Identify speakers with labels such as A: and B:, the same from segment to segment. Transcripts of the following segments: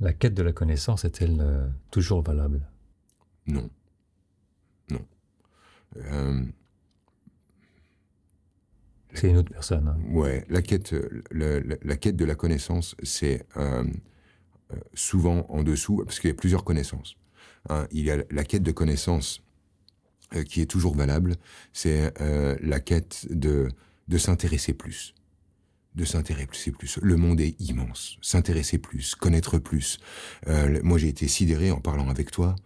A: La quête de la connaissance est-elle euh, toujours valable?
B: Non. Non. Euh,
A: c'est une autre personne. Hein.
B: Ouais, la quête, la, quête de la connaissance, c'est euh, souvent en dessous, parce qu'il y a plusieurs connaissances. Hein. il y a la quête de connaissance qui est toujours valable, c'est la quête de, de s'intéresser plus de s'intéresser plus. Le monde est immense. S'intéresser plus, connaître plus. Euh, moi, j'ai été sidéré en parlant avec toi.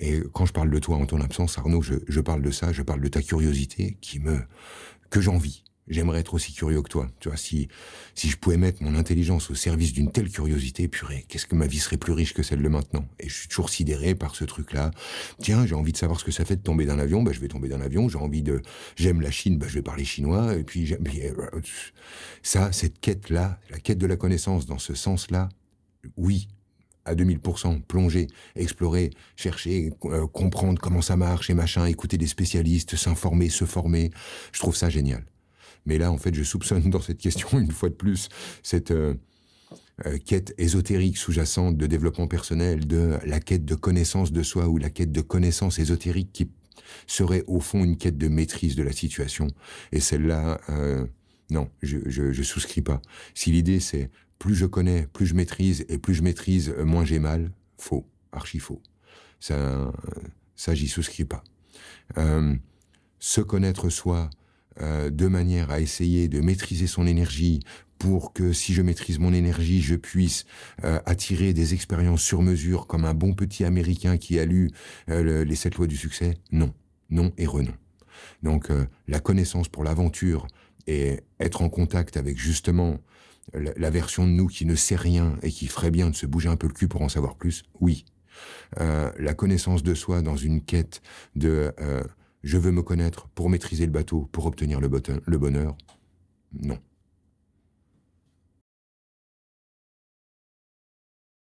B: Et quand je parle de toi en ton absence, Arnaud, je, je parle de ça, je parle de ta curiosité qui me que j'envie j'aimerais être aussi curieux que toi. Tu vois, si, si je pouvais mettre mon intelligence au service d'une telle curiosité, purée, qu'est-ce que ma vie serait plus riche que celle de maintenant? Et je suis toujours sidéré par ce truc-là. Tiens, j'ai envie de savoir ce que ça fait de tomber d'un avion, bah, je vais tomber d'un avion. J'ai envie de, j'aime la Chine, bah, je vais parler chinois. Et puis, euh, ça, cette quête-là, la quête de la connaissance dans ce sens-là, oui, à 2000%, plonger, explorer, chercher, euh, comprendre comment ça marche et machin, écouter des spécialistes, s'informer, se former. Je trouve ça génial. Mais là, en fait, je soupçonne dans cette question, une fois de plus, cette euh, euh, quête ésotérique sous-jacente de développement personnel, de la quête de connaissance de soi ou la quête de connaissance ésotérique qui serait au fond une quête de maîtrise de la situation. Et celle-là, euh, non, je, je, souscris pas. Si l'idée c'est plus je connais, plus je maîtrise, et plus je maîtrise, moins j'ai mal, faux, archi faux. Ça, ça j'y souscris pas. se connaître soi, euh, de manière à essayer de maîtriser son énergie pour que si je maîtrise mon énergie, je puisse euh, attirer des expériences sur mesure comme un bon petit Américain qui a lu euh, les sept lois du succès Non, non et renom. Donc la connaissance pour l'aventure et être en contact avec justement la, version de nous qui ne sait rien et qui ferait bien de se bouger un peu le cul pour en savoir plus, oui. la connaissance de soi dans une quête de je veux me connaître pour maîtriser le bateau, pour obtenir le, bonheur. Non.